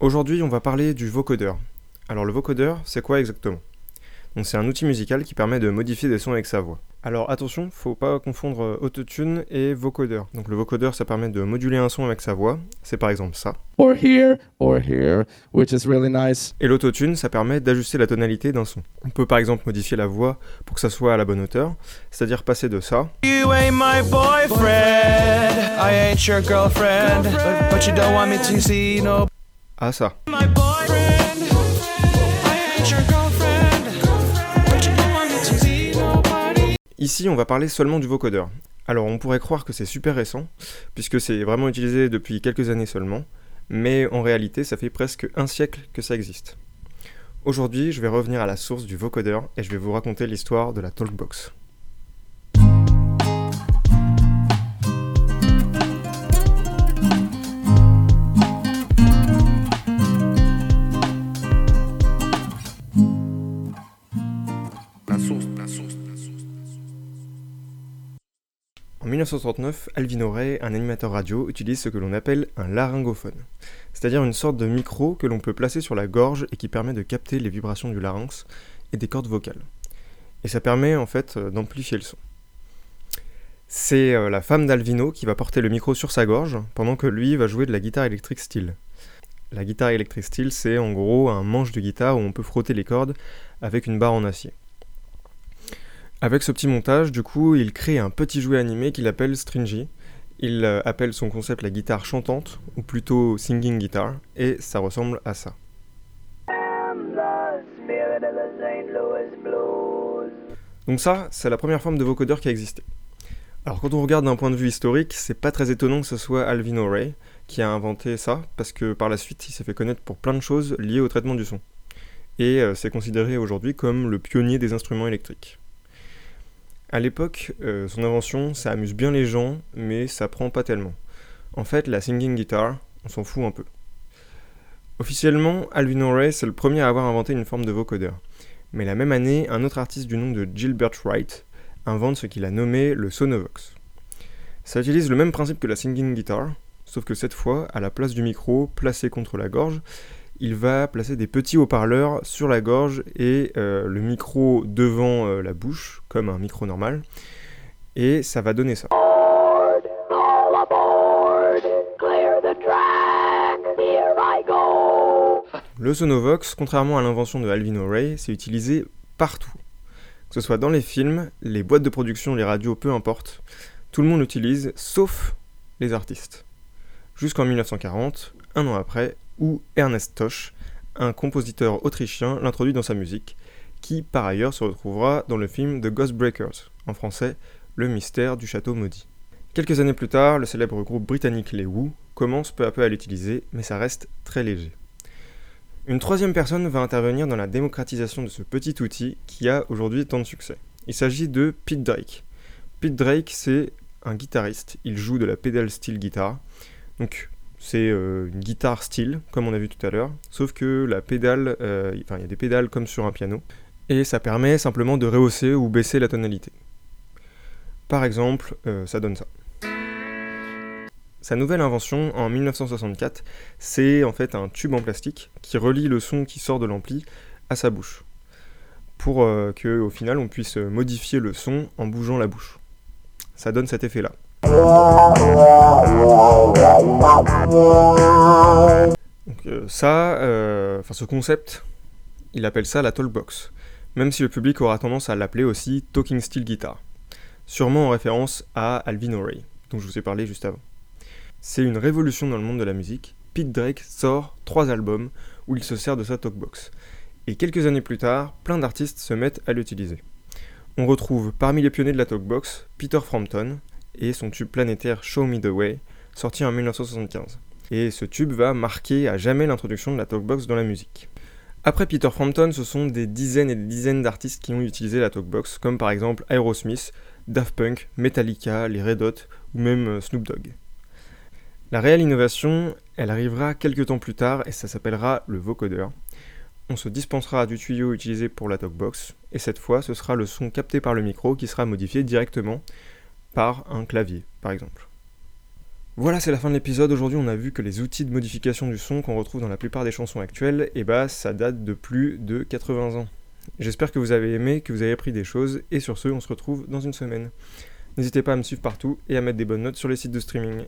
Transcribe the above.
Aujourd'hui, on va parler du vocodeur. Alors le vocodeur, c'est quoi exactement? Donc c'est un outil musical qui permet de modifier des sons avec sa voix. Alors attention, faut pas confondre euh, autotune et vocodeur. Donc le vocodeur, ça permet de moduler un son avec sa voix. C'est par exemple ça. or here or here, which is really nice. Et l'autotune, ça permet d'ajuster la tonalité d'un son. On peut par exemple modifier la voix pour que ça soit à la bonne hauteur, c'est-à-dire passer de ça You ain't my boyfriend. I ain't your girlfriend. But, but you don't want me to see no. À ça. Ici, on va parler seulement du vocodeur. Alors on pourrait croire que c'est super récent, puisque c'est vraiment utilisé depuis quelques années seulement, mais en réalité ça fait presque un siècle que ça existe. Aujourd'hui, je vais revenir à la source du vocodeur et je vais vous raconter l'histoire de la Talkbox. 1939, Alvin Ray, un animateur radio, utilise ce que l'on appelle un laryngophone, c'est-à-dire une sorte de micro que l'on peut placer sur la gorge et qui permet de capter les vibrations du larynx et des cordes vocales. Et ça permet en fait euh, d'amplifier le son. C'est euh, la femme d'Alvino qui va porter le micro sur sa gorge pendant que lui va jouer de la guitare électrique style. La guitare électrique style, c'est en gros un manche de guitare où on peut frotter les cordes avec une barre en acier. Avec ce petit montage, du coup, il crée un petit jouet animé qu'il appelle Stringy. Il euh, appelle son concept la guitare chantante, ou plutôt singing guitar, et ça ressemble à ça. Donc ça, c'est la première forme de vocodeur qui a existé. Alors quand on regarde d'un point de vue historique, c'est pas très étonnant que ce soit Alvin O'Reilly qui a inventé ça, parce que par la suite, il s'est fait connaître pour plein de choses liées au traitement du son. Et euh, c'est considéré aujourd'hui comme le pionnier des instruments électriques. À l'époque, euh, son invention, ça amuse bien les gens, mais ça prend pas tellement. En fait, la singing guitar, on s'en fout un peu. Officiellement, Alvin O'Reilly, c'est le premier à avoir inventé une forme de vocodeur. Mais la même année, un autre artiste du nom de Gilbert Wright invente ce qu'il a nommé le Sonovox. Ça utilise le même principe que la singing guitar, sauf que cette fois, à la place du micro placé contre la gorge, il va placer des petits haut-parleurs sur la gorge et euh, le micro devant euh, la bouche, comme un micro normal. Et ça va donner ça. Le Sonovox, contrairement à l'invention de Alvin O'Reilly, c'est utilisé partout. Que ce soit dans les films, les boîtes de production, les radios, peu importe. Tout le monde l'utilise, sauf les artistes. Jusqu'en 1940, un an après, où Ernest Tosch, un compositeur autrichien, l'introduit dans sa musique, qui par ailleurs se retrouvera dans le film The Ghostbreakers, en français Le mystère du château maudit. Quelques années plus tard, le célèbre groupe britannique Les Who commence peu à peu à l'utiliser, mais ça reste très léger. Une troisième personne va intervenir dans la démocratisation de ce petit outil qui a aujourd'hui tant de succès. Il s'agit de Pete Drake. Pete Drake, c'est un guitariste, il joue de la pedal steel guitar. Donc c'est euh, une guitare style, comme on a vu tout à l'heure, sauf que la pédale, euh, enfin il y a des pédales comme sur un piano, et ça permet simplement de rehausser ou baisser la tonalité. Par exemple, euh, ça donne ça. Sa nouvelle invention en 1964, c'est en fait un tube en plastique qui relie le son qui sort de l'ampli à sa bouche, pour euh, que final on puisse modifier le son en bougeant la bouche. Ça donne cet effet-là. Donc euh, ça, euh, enfin ce concept, il appelle ça la Talkbox, même si le public aura tendance à l'appeler aussi Talking Steel Guitar, sûrement en référence à Alvin O'Reilly, dont je vous ai parlé juste avant. C'est une révolution dans le monde de la musique. Pete Drake sort trois albums où il se sert de sa Talkbox. Et quelques années plus tard, plein d'artistes se mettent à l'utiliser. On retrouve parmi les pionniers de la Talkbox Peter Frampton et son tube planétaire Show Me the Way, sorti en 1975. Et ce tube va marquer à jamais l'introduction de la Talkbox dans la musique. Après Peter Frampton, ce sont des dizaines et des dizaines d'artistes qui ont utilisé la Talkbox, comme par exemple Aerosmith, Daft Punk, Metallica, les Red Hot ou même euh, Snoop Dogg. La réelle innovation, elle arrivera quelques temps plus tard et ça s'appellera le vocodeur. On se dispensera du tuyau utilisé pour la talkbox et cette fois ce sera le son capté par le micro qui sera modifié directement par un clavier par exemple. Voilà, c'est la fin de l'épisode. Aujourd'hui, on a vu que les outils de modification du son qu'on retrouve dans la plupart des chansons actuelles, et bah, ça date de plus de 80 ans. J'espère que vous avez aimé, que vous avez appris des choses, et sur ce, on se retrouve dans une semaine. N'hésitez pas à me suivre partout et à mettre des bonnes notes sur les sites de streaming.